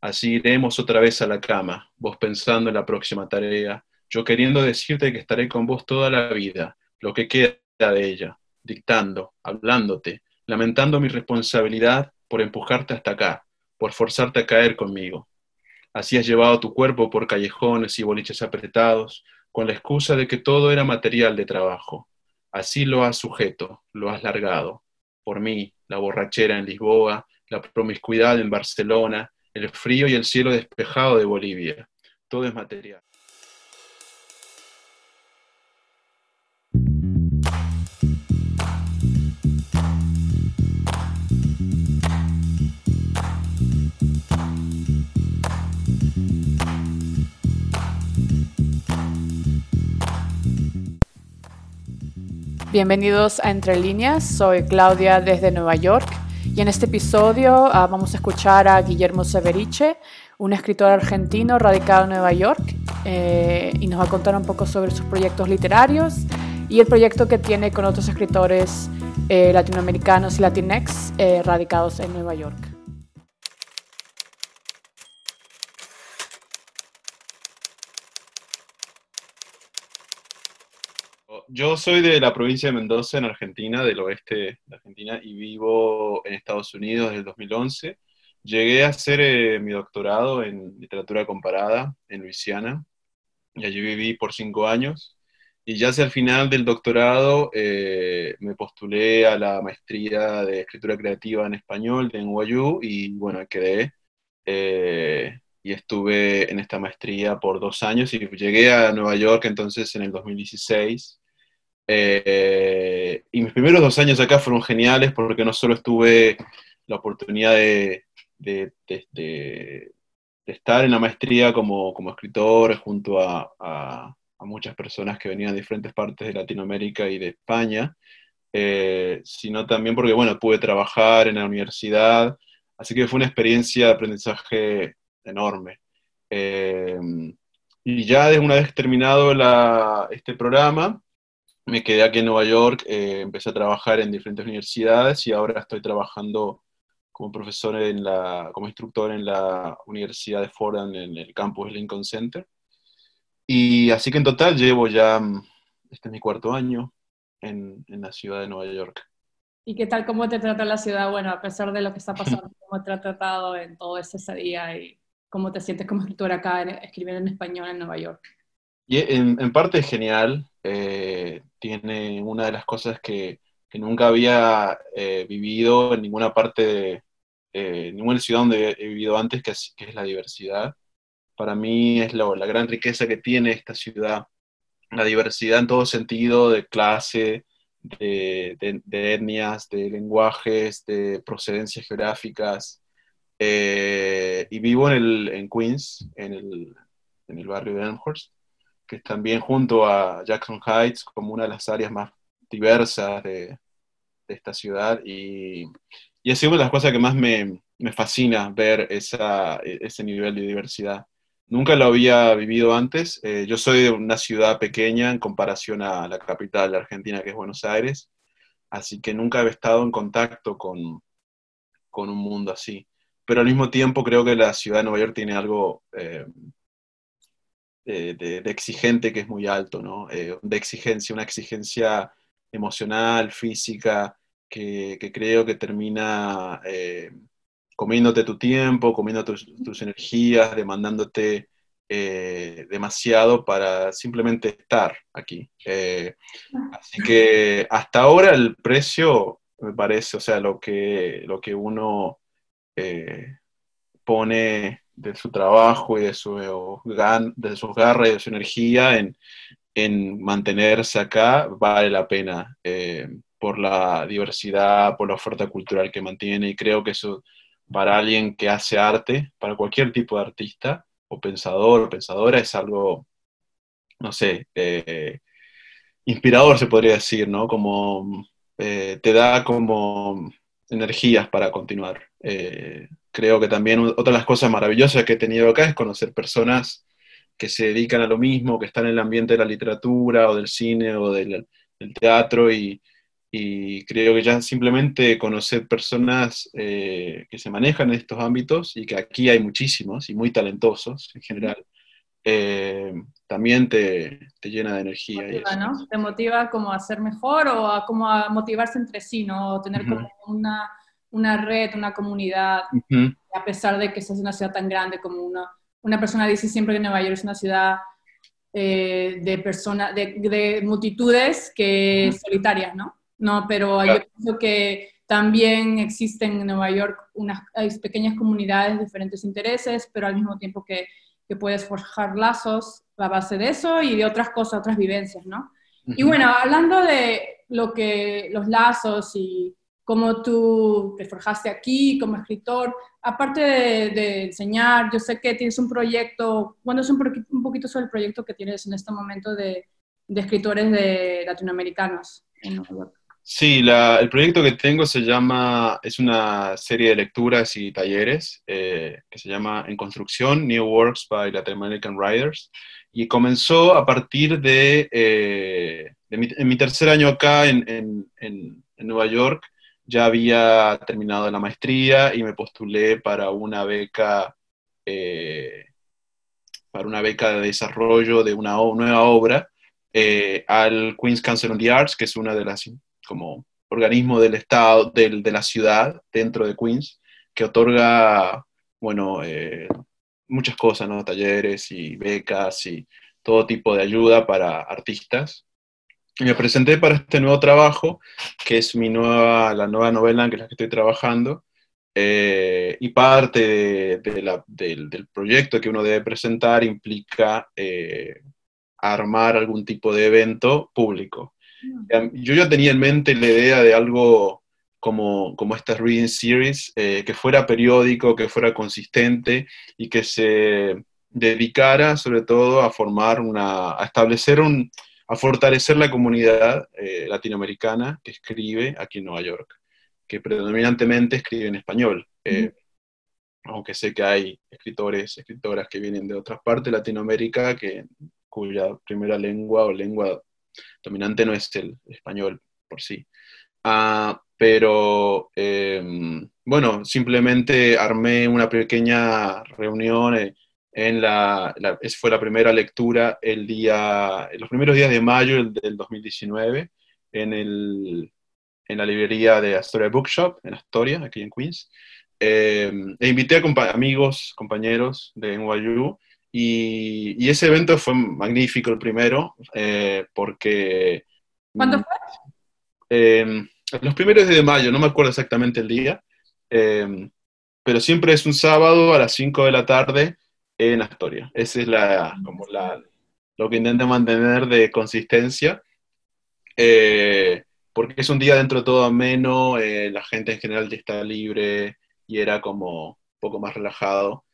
Así iremos otra vez a la cama, vos pensando en la próxima tarea, yo queriendo decirte que estaré con vos toda la vida, lo que queda de ella, dictando, hablándote, lamentando mi responsabilidad por empujarte hasta acá, por forzarte a caer conmigo. Así has llevado tu cuerpo por callejones y boliches apretados, con la excusa de que todo era material de trabajo. Así lo has sujeto, lo has largado. Por mí, la borrachera en Lisboa, la promiscuidad en Barcelona, el frío y el cielo despejado de Bolivia. Todo es material. Bienvenidos a Entre Líneas, soy Claudia desde Nueva York y en este episodio uh, vamos a escuchar a Guillermo Severiche, un escritor argentino radicado en Nueva York eh, y nos va a contar un poco sobre sus proyectos literarios y el proyecto que tiene con otros escritores eh, latinoamericanos y latinex eh, radicados en Nueva York. Yo soy de la provincia de Mendoza, en Argentina, del oeste de Argentina, y vivo en Estados Unidos desde el 2011. Llegué a hacer eh, mi doctorado en literatura comparada en Luisiana, y allí viví por cinco años. Y ya hacia el final del doctorado eh, me postulé a la maestría de escritura creativa en español de NYU y bueno, quedé. Eh, y estuve en esta maestría por dos años y llegué a Nueva York entonces en el 2016 eh, y mis primeros dos años acá fueron geniales porque no solo estuve la oportunidad de, estar en la maestría como, escritor junto a, muchas personas que venían de diferentes partes de Latinoamérica y de España, eh, sino también porque, bueno, pude trabajar en la universidad, así que fue una experiencia de aprendizaje enorme. Eh, y ya una vez terminado este programa, me quedé aquí en Nueva York, eh, empecé a trabajar en diferentes universidades y ahora estoy trabajando como profesor en la, como instructor en la Universidad de Fordham en el campus Lincoln Center. Y así que en total llevo ya, mm, este es mi cuarto año en, en la ciudad de Nueva York. ¿Y qué tal, cómo te trata la ciudad? Bueno, a pesar de lo que está pasando, ¿cómo te ha tratado en todo ese día y cómo te sientes como escritora acá, en, escribiendo en español en Nueva York? Y en, en parte es genial, eh, tiene una de las cosas que, nunca había eh, vivido en ninguna parte, de, eh, ninguna ciudad donde he vivido antes, que es, que la diversidad. Para mí es la gran riqueza que tiene esta ciudad, la diversidad en todo sentido, de clase, de, etnias, de lenguajes, de procedencias geográficas. y vivo en, el, en Queens, en el, en el barrio de Elmhurst que es también junto a Jackson Heights como una de las áreas más diversas de, esta ciudad. Y, y es una de las cosas que más me, fascina ver esa, ese nivel de diversidad. Nunca lo había vivido antes. Eh, yo soy de una ciudad pequeña en comparación a la capital de Argentina, que es Buenos Aires, así que nunca he estado en contacto con, con un mundo así. Pero al mismo tiempo creo que la ciudad de Nueva York tiene algo eh, de, exigente que es muy alto, ¿no? Eh, de exigencia, una exigencia emocional, física, que, creo que termina eh, comiéndote tu tiempo, comiendo tus, energías, demandándote eh, demasiado para simplemente estar aquí. así que hasta ahora el precio, me parece, o sea, lo que, lo que uno pone de su trabajo y de, su, de sus garras y de su energía en, mantenerse acá, vale la pena eh, por la diversidad, por la oferta cultural que mantiene y creo que eso para alguien que hace arte, para cualquier tipo de artista o pensador o pensadora es algo, no sé, eh, inspirador se podría decir, ¿no? Como eh, te da como energías para continuar creo que también otra de las cosas maravillosas que he tenido acá es conocer personas que se dedican a lo mismo, que están en el ambiente de la literatura o del cine o del, teatro y, y creo que ya simplemente conocer personas eh, que se manejan en estos ámbitos y que aquí hay muchísimos y muy talentosos en general, eh, también te, te, llena de energía. Motiva, ¿no? Te motiva como a ser mejor o a, como a motivarse entre sí, ¿no? Tener como una, una, red, una comunidad, a pesar de que es una ciudad tan grande como una, una persona dice siempre que Nueva York es una ciudad eh, de personas, de, de, multitudes que solitarias, ¿no? No, pero yo creo que también existen en Nueva York unas pequeñas comunidades de diferentes intereses, pero al mismo tiempo que, que, puedes forjar lazos a base de eso y de otras cosas, otras vivencias, ¿no? Y bueno, hablando de lo que, los lazos y cómo tú te forjaste aquí como escritor, aparte de, enseñar, yo sé que tienes un proyecto, es un, un poquito sobre el proyecto que tienes en este momento de, de escritores de latinoamericanos en Nueva York. Sí, el proyecto que tengo se llama, es una serie de lecturas y talleres eh, que se llama En Construcción, New Works by Latin American Writers, y comenzó a partir de, eh, mi, en mi tercer año acá en, en, Nueva York, ya había terminado la maestría y me postulé para una beca, eh, para una beca de desarrollo de una nueva obra al Queen's Council on the Arts, que es una de las como organismo del Estado, del, de la ciudad, dentro de Queens, que otorga, bueno, eh, muchas cosas, ¿no? Talleres y becas y todo tipo de ayuda para artistas. Me presenté para este nuevo trabajo, que es mi nueva, la nueva novela en la que estoy trabajando, eh, y parte de, la, del, del, proyecto que uno debe presentar implica eh, armar algún tipo de evento público. Yo ya tenía en mente la idea de algo como, como esta Reading Series, eh, que fuera periódico, que fuera consistente y que se dedicara sobre todo a formar una, a establecer un, a fortalecer la comunidad eh, latinoamericana que escribe aquí en Nueva York, que predominantemente escribe en español. Eh, aunque sé que hay escritores, escritoras que vienen de otras partes de Latinoamérica que, cuya primera lengua o lengua dominante no es el español por sí. Ah, pero em, bueno, simplemente armé una pequeña reunión eh, en la, fue la primera lectura el día, en los primeros días de mayo del, 2019 en, el, en la librería de Astoria Bookshop en Astoria, aquí en Queens. Em, e invité a amigos, compañeros de NYU y, ese evento fue magnífico el primero, eh, porque... ¿Cuándo fue? Eh, los primeros de mayo, no me acuerdo exactamente el día, eh, pero siempre es un sábado a las 5 de la tarde en Astoria. Esa es la, como la, lo que intento mantener de consistencia, porque es un día dentro de todo ameno, la gente en general ya está libre y era como un poco más relajado.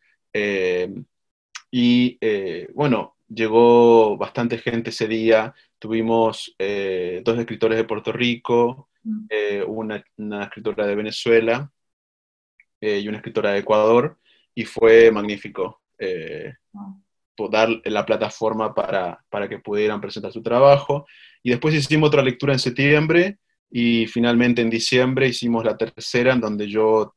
Y eh, bueno, llegó bastante gente ese día. Tuvimos eh, dos escritores de Puerto Rico, mm. eh, una, escritora de Venezuela y una escritora de Ecuador, y fue magnífico dar la plataforma para, para, que pudieran presentar su trabajo. Y después hicimos otra lectura en septiembre y finalmente en diciembre hicimos la tercera, en donde yo,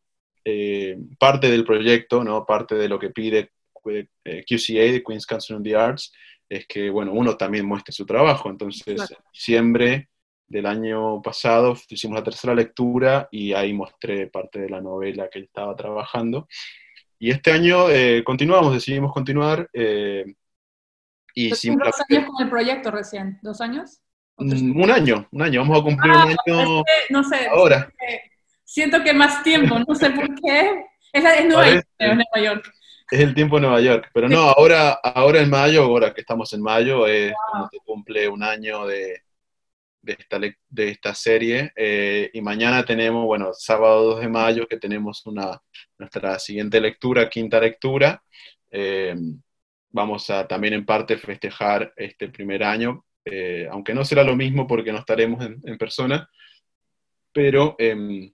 parte del proyecto, ¿no? parte de lo que pide eh, QCA, de Queen's Council on the Arts, es que, bueno, uno también muestre su trabajo. Entonces, en diciembre del año pasado hicimos la tercera lectura y ahí mostré parte de la novela que estaba trabajando. Y este año eh, continuamos, decidimos continuar. Eh, y ¿Dos años con el proyecto recién? ¿Dos años? Mm, un año, un año. Vamos a cumplir un ah, año no sé, ahora. Siento que, más tiempo, no sé por qué. Es, es Nueva York. Es el tiempo en Nueva York, pero no, ahora, ahora en mayo, ahora que estamos en mayo, es cuando se cumple un año de, de, esta, de esta serie. Eh, y mañana tenemos, bueno, sábado 2 de mayo, que tenemos una, nuestra siguiente lectura, quinta lectura. Eh, vamos a también en parte festejar este primer año, eh, aunque no será lo mismo porque no estaremos en, en persona, pero em,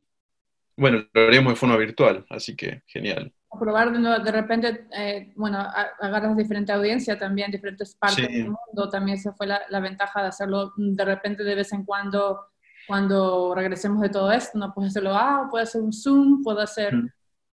bueno, lo haremos de forma virtual, así que genial probar de, repente, eh, bueno, agarras diferente audiencia también, diferentes partes del mundo, también esa fue la, ventaja de hacerlo de repente de vez en cuando cuando regresemos de todo esto, ¿no? Puedes hacerlo, ah, puede hacer un Zoom, puedo hacer,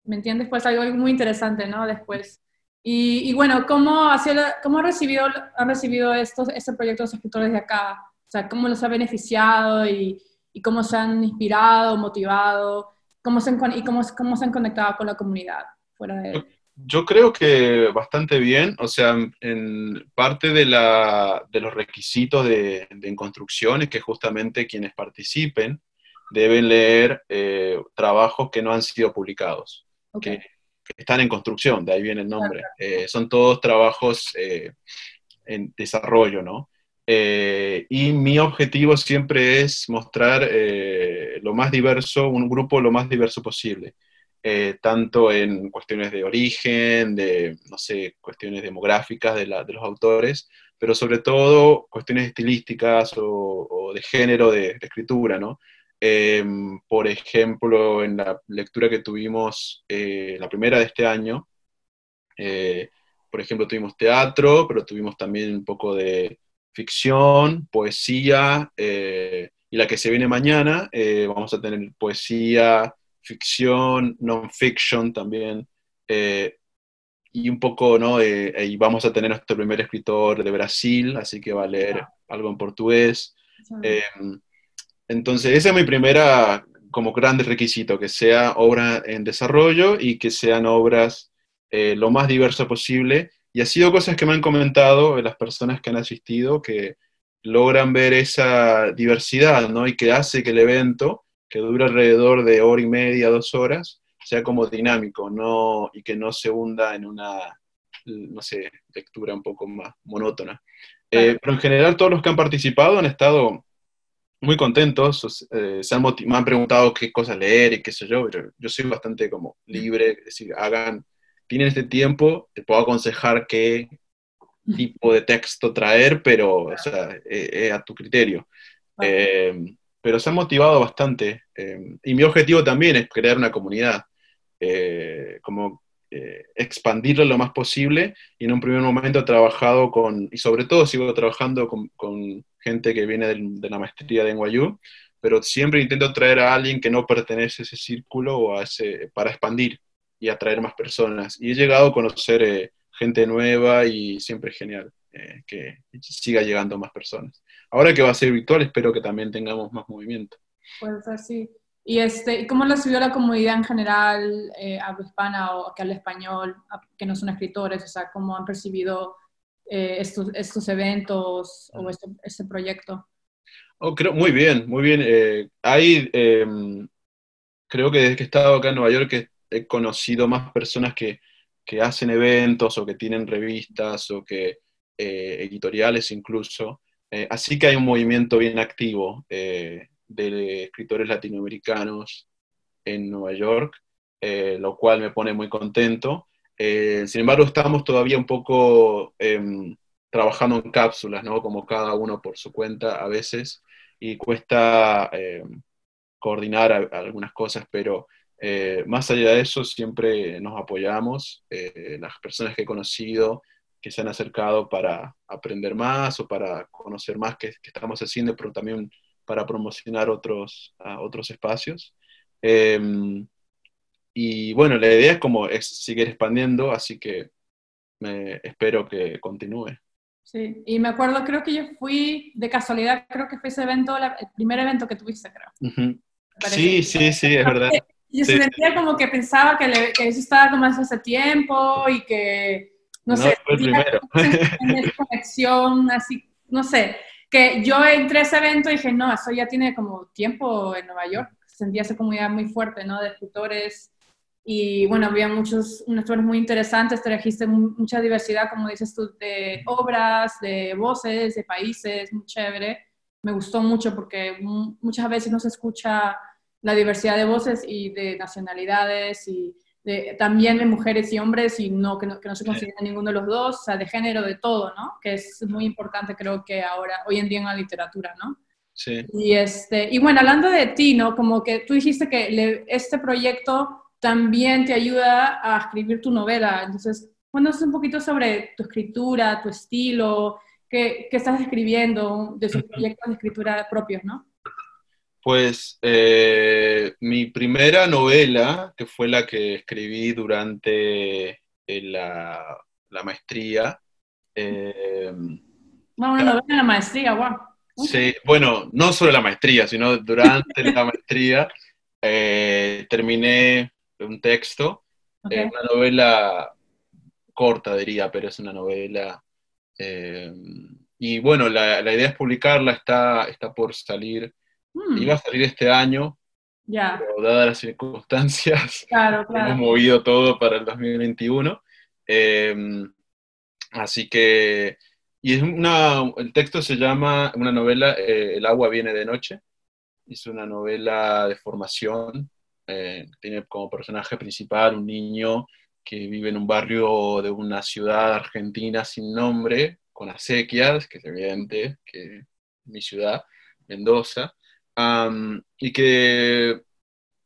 ¿me entiendes? Pues algo muy interesante, ¿no? Después. Y, bueno, ¿cómo, ha, cómo ha recibido, han recibido estos, este proyecto los escritores de acá? O sea, ¿cómo los ha beneficiado y, y cómo se han inspirado, motivado? ¿Cómo se han, y cómo, cómo se han conectado con la comunidad fuera de yo creo que bastante bien, o sea, en parte de, la, de los requisitos de, de construcción es que justamente quienes participen deben leer eh, trabajos que no han sido publicados, que, están en construcción, de ahí viene el nombre. Eh, son todos trabajos eh, en desarrollo, ¿no? y mi objetivo siempre es mostrar lo más diverso, un grupo lo más diverso posible. Eh, tanto en cuestiones de origen, de, no sé, cuestiones demográficas de, los autores, pero sobre todo cuestiones estilísticas o, de género de, escritura, ¿no? Em, por ejemplo, en la lectura que tuvimos, eh, la primera de este año, eh, por ejemplo, tuvimos teatro, pero tuvimos también un poco de ficción, poesía, y la que se viene mañana, vamos a tener poesía, ficción, non-fiction también, eh, y un poco, ¿no? Eh, y vamos a tener nuestro primer escritor de Brasil, así que va a leer algo en portugués. Eh, entonces, ese es mi primera, como grande requisito, que sea obra en desarrollo y que sean obras lo más diversas posible. Y ha sido cosas que me han comentado las personas que han asistido, que logran ver esa diversidad, ¿no? Y que hace que el evento que dura alrededor de hora y media, dos horas, sea como dinámico no, y que no se hunda en una, no sé, lectura un poco más monótona. Eh, pero en general todos los que han participado han estado muy contentos, eh, se han me han preguntado qué cosas leer y qué sé yo, pero yo soy bastante como libre, es decir, hagan, tienen este tiempo, te puedo aconsejar qué tipo de texto traer, pero o sea, es, a tu criterio. Eh, pero se han motivado bastante. Eh, y mi objetivo también es crear una comunidad, eh, como eh, expandirlo lo más posible. Y en un primer momento he trabajado con, y sobre todo sigo trabajando con, gente que viene de, la maestría de NYU, pero siempre intento traer a alguien que no pertenece a ese círculo o a ese, para expandir y atraer más personas. Y he llegado a conocer gente nueva y siempre es genial que siga llegando más personas. Ahora que va a ser virtual, espero que también tengamos más movimiento. Puede ser, sí. ¿Y, este, ¿y cómo recibió la comunidad en general, eh, hispana o que habla español, que no son escritores? O sea, ¿cómo han recibido eh, estos, estos eventos o este, este proyecto? Oh, creo, muy bien, muy bien. Eh, hay, em, creo que desde que he estado acá en Nueva York he conocido más personas que, que hacen eventos o que tienen revistas o que eh, editoriales incluso. Así que hay un movimiento bien activo de escritores latinoamericanos en Nueva York, lo cual me pone muy contento. Sin embargo, estamos todavía un poco em, trabajando en cápsulas, ¿no? Como cada uno por su cuenta a veces, y cuesta em, coordinar algunas cosas, pero más allá de eso, siempre nos apoyamos. las personas que he conocido, que se han acercado para aprender más o para conocer más qué, estamos haciendo, pero también para promocionar otros, otros espacios. Em, y bueno, la idea es como es seguir expandiendo, así que me, espero que continúe. Sí, y me acuerdo, creo que yo fui, de casualidad, creo que fue ese evento, el primer evento que tuviste, creo. Sí, sí, sí, es verdad. Yo sentía como que pensaba que, le, que eso estaba como hace tiempo y que no, sé, fue primero. conexión, así, no sé, que yo entré a ese evento y dije, no, eso ya tiene como tiempo en Nueva York, sentía esa comunidad muy fuerte, ¿no? De escritores y bueno, había muchos, unos muy interesantes, trajiste mucha diversidad, como dices tú, de obras, de voces, de países, muy chévere. Me gustó mucho porque muchas veces no se escucha la diversidad de voces y de nacionalidades y también de mujeres y hombres y no que, no, que no se considera ninguno de los dos, o sea, de género, de todo, ¿no? Que es muy importante creo que ahora, hoy en día en la literatura, ¿no? Sí. Y, este, y bueno, hablando de ti, ¿no? Como que tú dijiste que este proyecto también te ayuda a escribir tu novela, entonces, cuéntanos un poquito sobre tu escritura, tu estilo, qué, qué estás escribiendo de esos proyectos de escritura propios, ¿no? Pues eh, mi primera novela, que fue la que escribí durante eh, la, la maestría. Eh, bueno, una novela en la maestría, guau. Sí, bueno, no solo la maestría, sino durante la maestría terminé un texto, una novela corta diría, pero es una novela. y bueno, la, la, idea es publicarla, está, está por salir Hmm. Iba a salir este año, ya. pero dadas las circunstancias, claro, hemos movido todo para el 2021. Em, así que, y es una, el texto se llama, una novela, eh, El agua viene de noche. Es una novela de formación. Eh, tiene como personaje principal un niño que vive en un barrio de una ciudad argentina sin nombre, con acequias, que es evidente que es mi ciudad, Mendoza y que,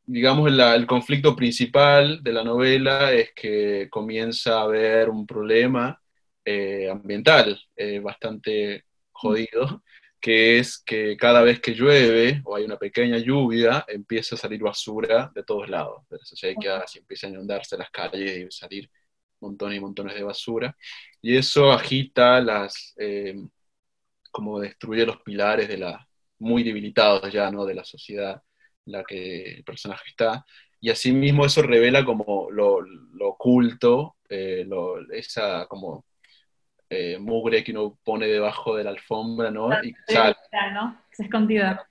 digamos, el conflicto principal de la novela es que comienza a haber un problema eh, ambiental eh, bastante jodido, que es que cada vez que llueve o hay una pequeña lluvia, empieza a salir basura de todos lados. De que así empiezan a inundarse las calles y salir montones y montones de basura. Y eso agita las, eh, como destruye los pilares de la, muy debilitados ya, ¿no? De la sociedad en la que el personaje está. Y asimismo eso revela como lo, lo oculto, eh, esa como eh, mugre que uno pone debajo de la alfombra, ¿no? y sale. ¿no? Es escondida.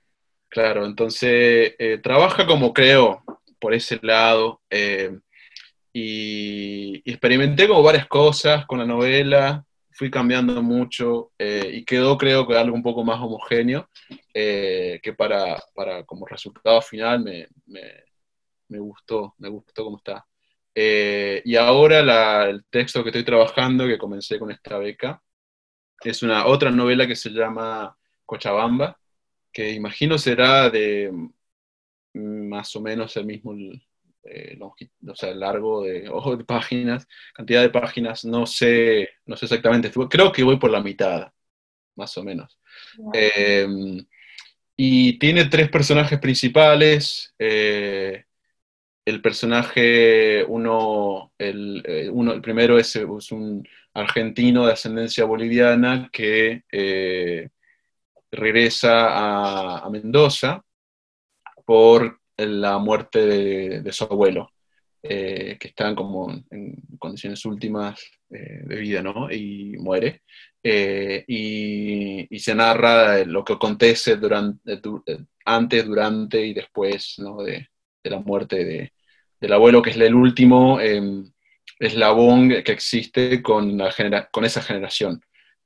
Claro, entonces eh, trabaja como creo, por ese lado, y, y, experimenté como varias cosas con la novela, fui cambiando mucho eh, y quedó creo que algo un poco más homogéneo, eh, que para, para, como resultado final me, me, gustó, me gustó cómo está. Eh, y ahora la, el texto que estoy trabajando, que comencé con esta beca, es una otra novela que se llama Cochabamba, que imagino será de más o menos el mismo eh, o sea, largo de, de páginas, cantidad de páginas, no sé, no sé exactamente, creo que voy por la mitad, más o menos. Em, y tiene tres personajes principales. Eh, el personaje, uno el, eh, uno, el primero es, un argentino de ascendencia boliviana que regresa a, Mendoza por la muerte de, su abuelo, eh, que está como en condiciones últimas eh, de vida, ¿no? Y muere. Eh, y, se narra lo que acontece durante, antes, durante y después ¿no? de, la muerte del abuelo, que es el último em, eslabón que existe con, esa generación.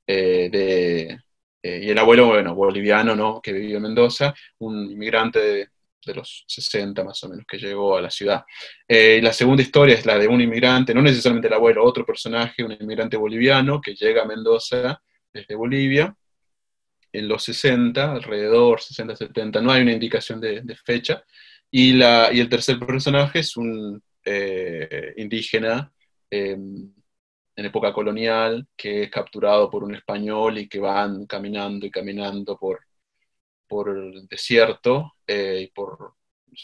de, y el abuelo, bueno, boliviano, ¿no? Que vive en Mendoza, un inmigrante de, los 60 más o menos, que llegó a la ciudad. Eh, la segunda historia es la de un inmigrante, no necesariamente el abuelo, otro personaje, un inmigrante boliviano que llega a Mendoza desde Bolivia en los 60, alrededor 60, 70, no hay una indicación de, fecha. Y, la, y el tercer personaje es un eh, indígena em, en época colonial que es capturado por un español y que van caminando y caminando por por el desierto eh, y por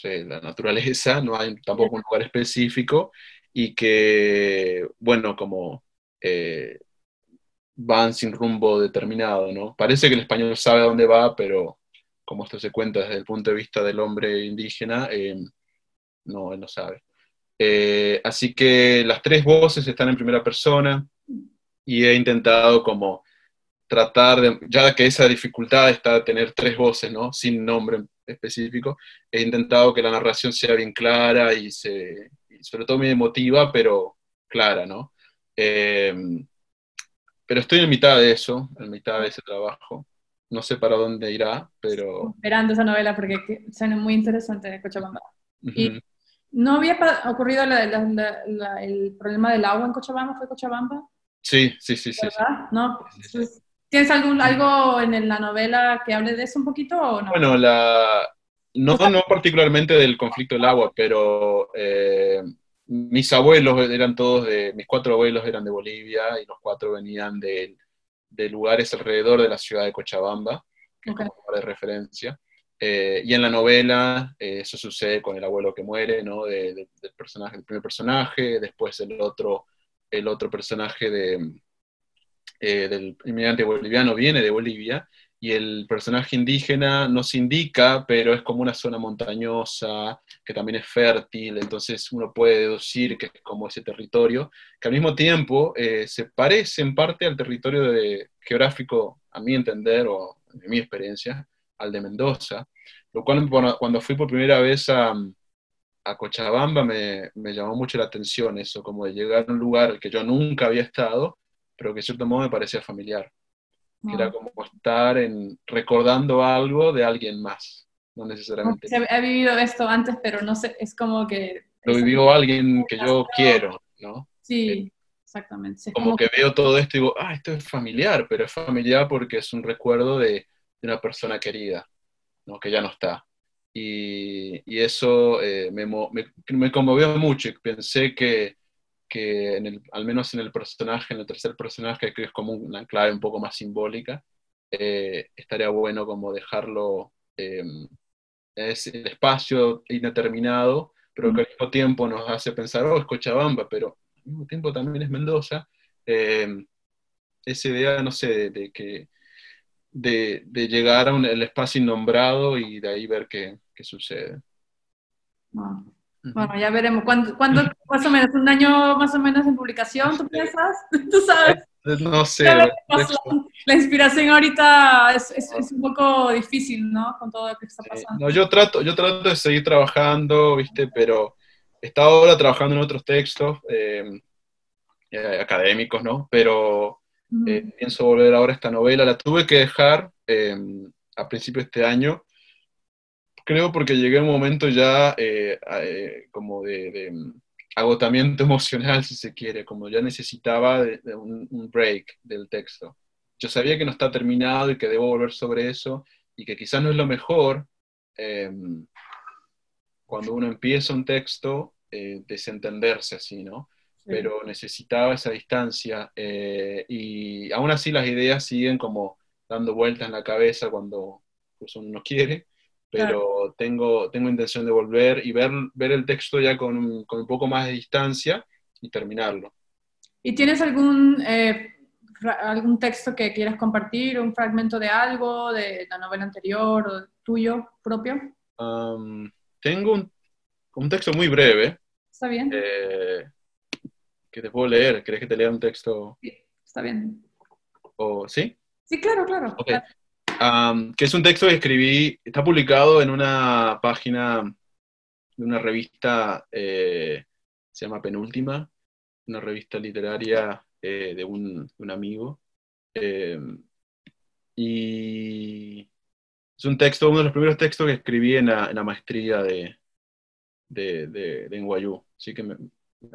la naturaleza, no hay tampoco un lugar específico, y que, bueno, como eh, van sin rumbo determinado, ¿no? Parece que el español sabe a dónde va, pero como esto se cuenta desde el punto de vista del hombre indígena, eh, no, él no sabe. así que las tres voces están en primera persona y he intentado como tratar de, ya que esa dificultad está de tener tres voces, ¿no? Sin nombre específico, he intentado que la narración sea bien clara y, se, sobre todo muy emotiva, pero clara, ¿no? Eh, pero estoy en mitad de eso, en mitad de ese trabajo. No sé para dónde irá, pero... Esperando esa novela porque suena muy interesante en Cochabamba. ¿Y no había ocurrido el problema del agua en Cochabamba? ¿Fue Cochabamba? Sí, sí, sí, sí. ¿Verdad? ¿No? ¿Tienes algún, algo en la novela que hable de eso un poquito o no? Bueno, la, no, no particularmente del conflicto del agua, pero eh, mis abuelos eran todos de, mis cuatro abuelos eran de Bolivia y los cuatro venían de, de lugares alrededor de la ciudad de Cochabamba, que es como de referencia. Eh, y en la novela eh, eso sucede con el abuelo que muere, ¿no? del personaje, el primer personaje, después el otro, el otro personaje de, del inmigrante boliviano viene de Bolivia, y el personaje indígena no se indica, pero es como una zona montañosa, que también es fértil, entonces uno puede deducir que es como ese territorio, que al mismo tiempo eh, se parece en parte al territorio de, geográfico, a mi entender, o en mi experiencia, al de Mendoza, lo cual cuando fui por primera vez a, a Cochabamba me, me, llamó mucho la atención eso, como de llegar a un lugar que yo nunca había estado, pero que de cierto modo me parecía familiar que era como estar en, recordando algo de alguien más, no necesariamente. Se ha vivido esto antes, pero no sé, es como que... Lo vivió alguien que yo quiero, ¿no? Sí, eh, exactamente. como, que veo todo esto y digo, ah, esto es familiar, pero es familiar porque es un recuerdo de, de una persona querida, ¿no? que ya no está. Y, y eso eh, me, me, me, conmovió mucho y pensé que que en el, al menos en el personaje, en el tercer personaje, que es como una clave un poco más simbólica, eh, estaría bueno como dejarlo, eh, es el espacio indeterminado, pero que al mismo tiempo nos hace pensar, oh, es Cochabamba, pero al mismo tiempo también es Mendoza. Eh, esa idea, no sé, de, que de, de, llegar a un, el espacio innombrado y de ahí ver qué, qué sucede. Bueno, ya veremos. ¿Cuándo, más o menos? ¿Un año más o menos en publicación, tú piensas? ¿Tú sabes? Eh, no sé. La, inspiración ahorita es, es, un poco difícil, ¿no? Con todo lo que está pasando. No, yo trato, yo trato de seguir trabajando, ¿viste? Pero está ahora trabajando en otros textos eh, eh, académicos, ¿no? Pero pienso volver ahora a esta novela. La tuve que dejar a principio de este año creo porque llegué a un momento ya eh, eh, como de, mm, agotamiento emocional, si se quiere, como ya necesitaba de, un, break del texto. Yo sabía que no está terminado y que debo volver sobre eso y que quizás no es lo mejor em, cuando uno empieza un texto eh, desentenderse así, ¿no? Pero necesitaba esa distancia y aún así las ideas siguen como dando vueltas en la cabeza cuando pues, uno no quiere pero tengo, tengo intención de volver y ver, ver el texto ya con con un poco más de distancia y terminarlo. ¿Y tienes algún, eh, algún texto que quieras compartir, un fragmento de algo, de la novela anterior o tuyo propio? tengo un, un, texto muy breve. Está bien. Eh, que te puedo leer. ¿Crees que te lea un texto? Sí, está bien. ¿O, ¿Sí? Sí, claro, claro. claro que es un texto que escribí, está publicado en una página de una revista, eh, se llama Penúltima, una revista literaria eh, de, un, iguo em, y es un texto, uno de los primeros textos que escribí en la, maestría de, de, de, así que me,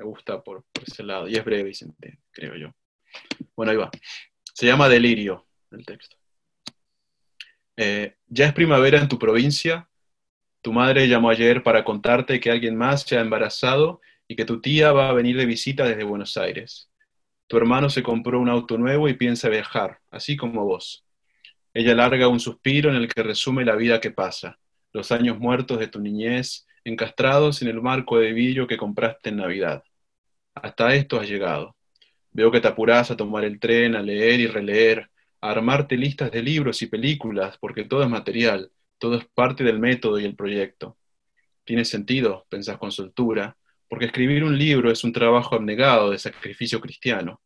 gusta por, por, ese lado, y es breve, Vicente, creo yo. Bueno, ahí va. Se llama Delirio el texto. Eh, ya es primavera en tu provincia. Tu madre llamó ayer para contarte que alguien más se ha embarazado y que tu tía va a venir de visita desde Buenos Aires. Tu hermano se compró un auto nuevo y piensa viajar, así como vos. Ella larga un suspiro en el que resume la vida que pasa, los años muertos de tu niñez, encastrados en el marco de vidrio que compraste en Navidad. Hasta esto has llegado. Veo que te apurás a tomar el tren, a leer y releer, armarte listas de libros y películas, porque todo es material, todo es parte del método y el proyecto. Tiene sentido, pensás con soltura, porque escribir un libro es un trabajo abnegado de sacrificio cristiano.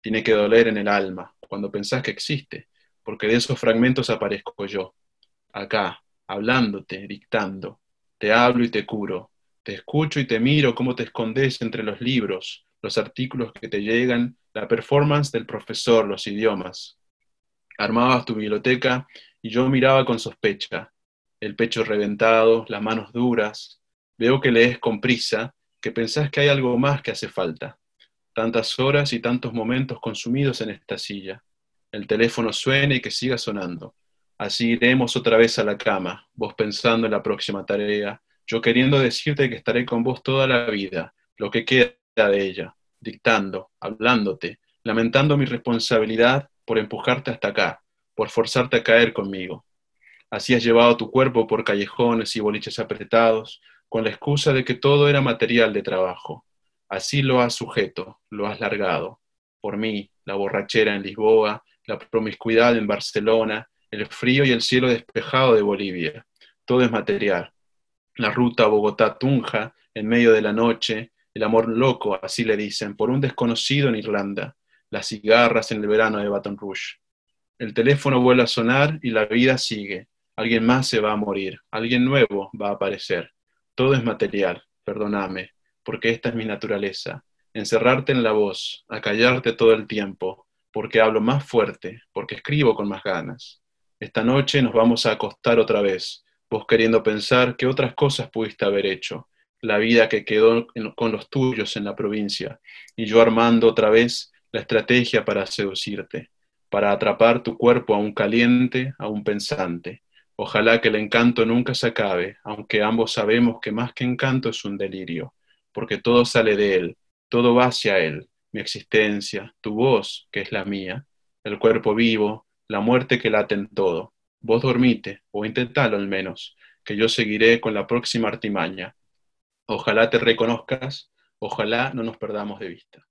Tiene que doler en el alma, cuando pensás que existe, porque de esos fragmentos aparezco yo, acá, hablándote, dictando. Te hablo y te curo, te escucho y te miro cómo te escondes entre los libros, los artículos que te llegan, la performance del profesor, los idiomas. Armabas tu biblioteca y yo miraba con sospecha, el pecho reventado, las manos duras. Veo que lees con prisa, que pensás que hay algo más que hace falta. Tantas horas y tantos momentos consumidos en esta silla. El teléfono suena y que siga sonando. Así iremos otra vez a la cama, vos pensando en la próxima tarea, yo queriendo decirte que estaré con vos toda la vida, lo que queda de ella, dictando, hablándote, lamentando mi responsabilidad por empujarte hasta acá, por forzarte a caer conmigo. Así has llevado tu cuerpo por callejones y boliches apretados, con la excusa de que todo era material de trabajo. Así lo has sujeto, lo has largado. Por mí, la borrachera en Lisboa, la promiscuidad en Barcelona, el frío y el cielo despejado de Bolivia. Todo es material. La ruta Bogotá-Tunja, en medio de la noche, el amor loco, así le dicen, por un desconocido en Irlanda, las cigarras en el verano de Baton Rouge. El teléfono vuelve a sonar y la vida sigue. Alguien más se va a morir, alguien nuevo va a aparecer. Todo es material, perdóname, porque esta es mi naturaleza. Encerrarte en la voz, acallarte todo el tiempo, porque hablo más fuerte, porque escribo con más ganas. Esta noche nos vamos a acostar otra vez, vos queriendo pensar qué otras cosas pudiste haber hecho, la vida que quedó con los tuyos en la provincia, y yo armando otra vez la estrategia para seducirte, para atrapar tu cuerpo a un caliente, a un pensante, Ojalá que el encanto nunca se acabe, aunque ambos sabemos que más que encanto es un delirio, porque todo sale de él, todo va hacia él, mi existencia, tu voz, que es la mía, el cuerpo vivo, la muerte que late en todo. Vos dormite, o intentalo al menos, que yo seguiré con la próxima artimaña. Ojalá te reconozcas, ojalá no nos perdamos de vista.